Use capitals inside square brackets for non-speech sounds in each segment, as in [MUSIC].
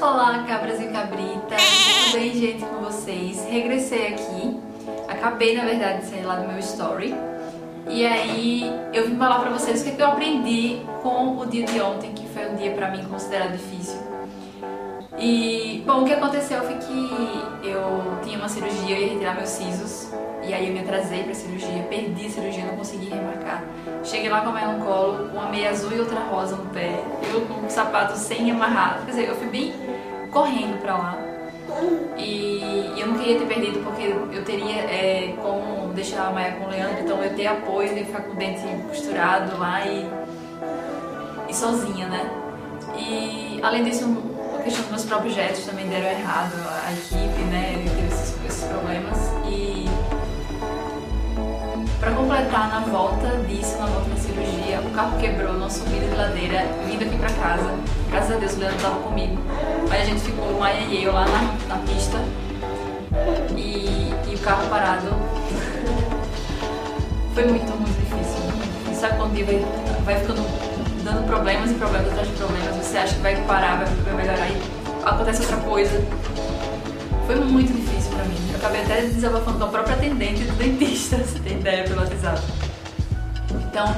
Olá, cabras e cabritas, tudo bem, gente, com vocês? Regressei aqui, acabei, na verdade, de sair lá do meu story e aí eu vim falar pra vocês o que, é que eu aprendi com o dia de ontem, que foi um dia pra mim considerado difícil. E, bom, o que aconteceu foi que eu tinha uma cirurgia, eu ia retirar meus sisos, e aí eu me atrasei pra cirurgia, perdi a cirurgia, não consegui remarcar. Cheguei lá com a meia no colo, uma meia azul e outra rosa no pé, eu com o sapato sem amarrar, quer dizer, eu fui bem correndo pra lá. E eu não queria ter perdido porque eu teria é, como deixar a Maia com o Leandro, então eu ter apoio de ficar com o dente costurado lá e, e sozinha, né? E além disso, a questão dos meus próprios gestos também deram errado, a equipe, né? Completar, na volta disso, na volta da cirurgia, o carro quebrou numa subida de ladeira, vindo aqui para casa. Graças a Deus o Leandro estava comigo. Aí a gente ficou, Maia e eu, lá na, na pista. E, e, o carro parado. Foi muito, muito difícil. Difícil. Sabe quando o dia vai, vai ficando dando problemas e problemas atrás de problemas, você acha que vai parar, vai melhorar e acontece outra coisa. Foi muito difícil pra mim. Eu acabei até desabafando com a própria atendente do dentista, [LAUGHS] se tem ideia, pelo WhatsApp. Então,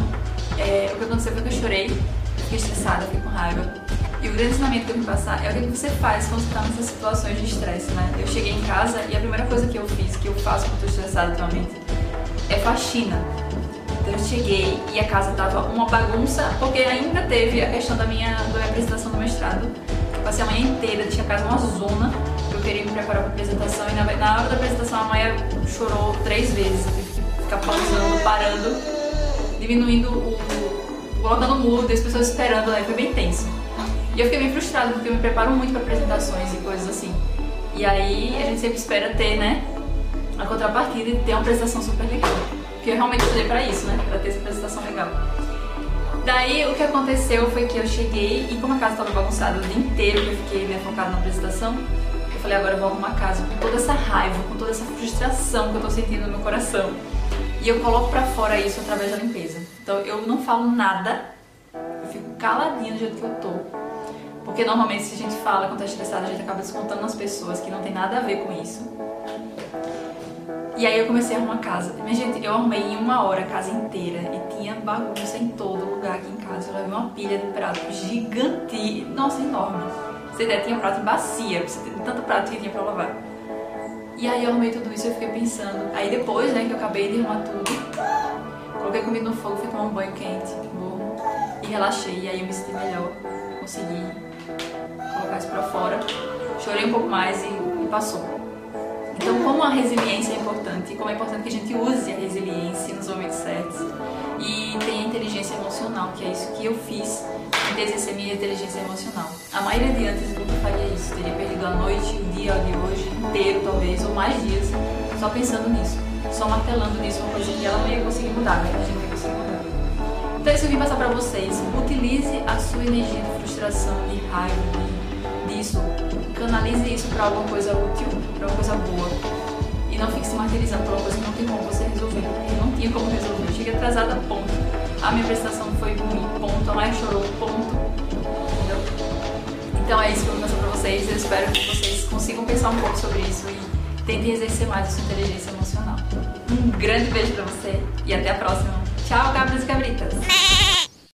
é, o que aconteceu foi que eu chorei, fiquei estressada, fiquei com raiva. E o grande ensinamento que eu vim passar é o que você faz quando você está nessas situações de estresse, né? Eu cheguei em casa e a primeira coisa que eu fiz, que eu faço quando estou estressada atualmente, é faxina. Então eu cheguei e a casa tava uma bagunça, porque ainda teve a questão da minha, da minha apresentação do mestrado. Eu passei a manhã inteira, tinha a casa uma zona, queria me preparar para a apresentação e na, na hora da apresentação a Maia chorou três vezes. Ficar pausando, parando, diminuindo o. colocando mudo, as pessoas esperando, né? Foi bem tenso. E eu fiquei bem frustrada porque eu me preparo muito para apresentações e coisas assim. E aí a gente sempre espera ter, né, a contrapartida e ter uma apresentação super legal. Porque eu realmente estudei para isso, né, para ter essa apresentação legal. Daí o que aconteceu foi que eu cheguei e como a casa estava bagunçada o dia inteiro, eu fiquei né, focada na apresentação, eu falei, agora eu vou arrumar a casa com toda essa raiva, com toda essa frustração que eu tô sentindo no meu coração. E eu coloco para fora isso através da limpeza. Então eu não falo nada, eu fico caladinha do jeito que eu tô porque normalmente se a gente fala quando tá estressado, a gente acaba descontando nas pessoas que não tem nada a ver com isso. E aí eu comecei a arrumar a casa. Minha gente, eu arrumei em uma hora a casa inteira e tinha bagunça em todo lugar aqui em casa. Eu levei uma pilha de prato gigante, nossa, enorme. Você ideia, tinha prato em bacia, tanto prato que tinha pra lavar. E aí eu arrumei tudo isso e eu fiquei pensando. Aí depois, né, que eu acabei de arrumar tudo, coloquei comida no fogo, fui tomar um banho quente, morno, e relaxei. E aí eu me senti melhor, consegui colocar isso pra fora. Chorei um pouco mais e, e passou. Então, como a resiliência é importante, como é importante que a gente use a resiliência nos momentos certos e tenha inteligência emocional, que é isso que eu fiz em exercer minha inteligência emocional. A maioria de antes nunca faria isso, teria perdido a noite, o dia de hoje inteiro, talvez, ou mais dias, só pensando nisso, só martelando nisso, uma coisa que ela não ia conseguir mudar, né? A gente não ia conseguir mudar. Então, isso eu vim passar pra vocês. Utilize a sua energia de frustração, de raiva, disso. Canalize isso pra alguma coisa útil, pra alguma coisa boa. Atrasada, ponto. A minha prestação foi ruim, ponto. A Maia chorou, ponto. Entendeu? Então é isso que eu vou mostrar pra vocês. Eu espero que vocês consigam pensar um pouco sobre isso e tentem exercer mais a sua inteligência emocional. Um grande beijo pra você e até a próxima. Tchau, cabras e cabritas!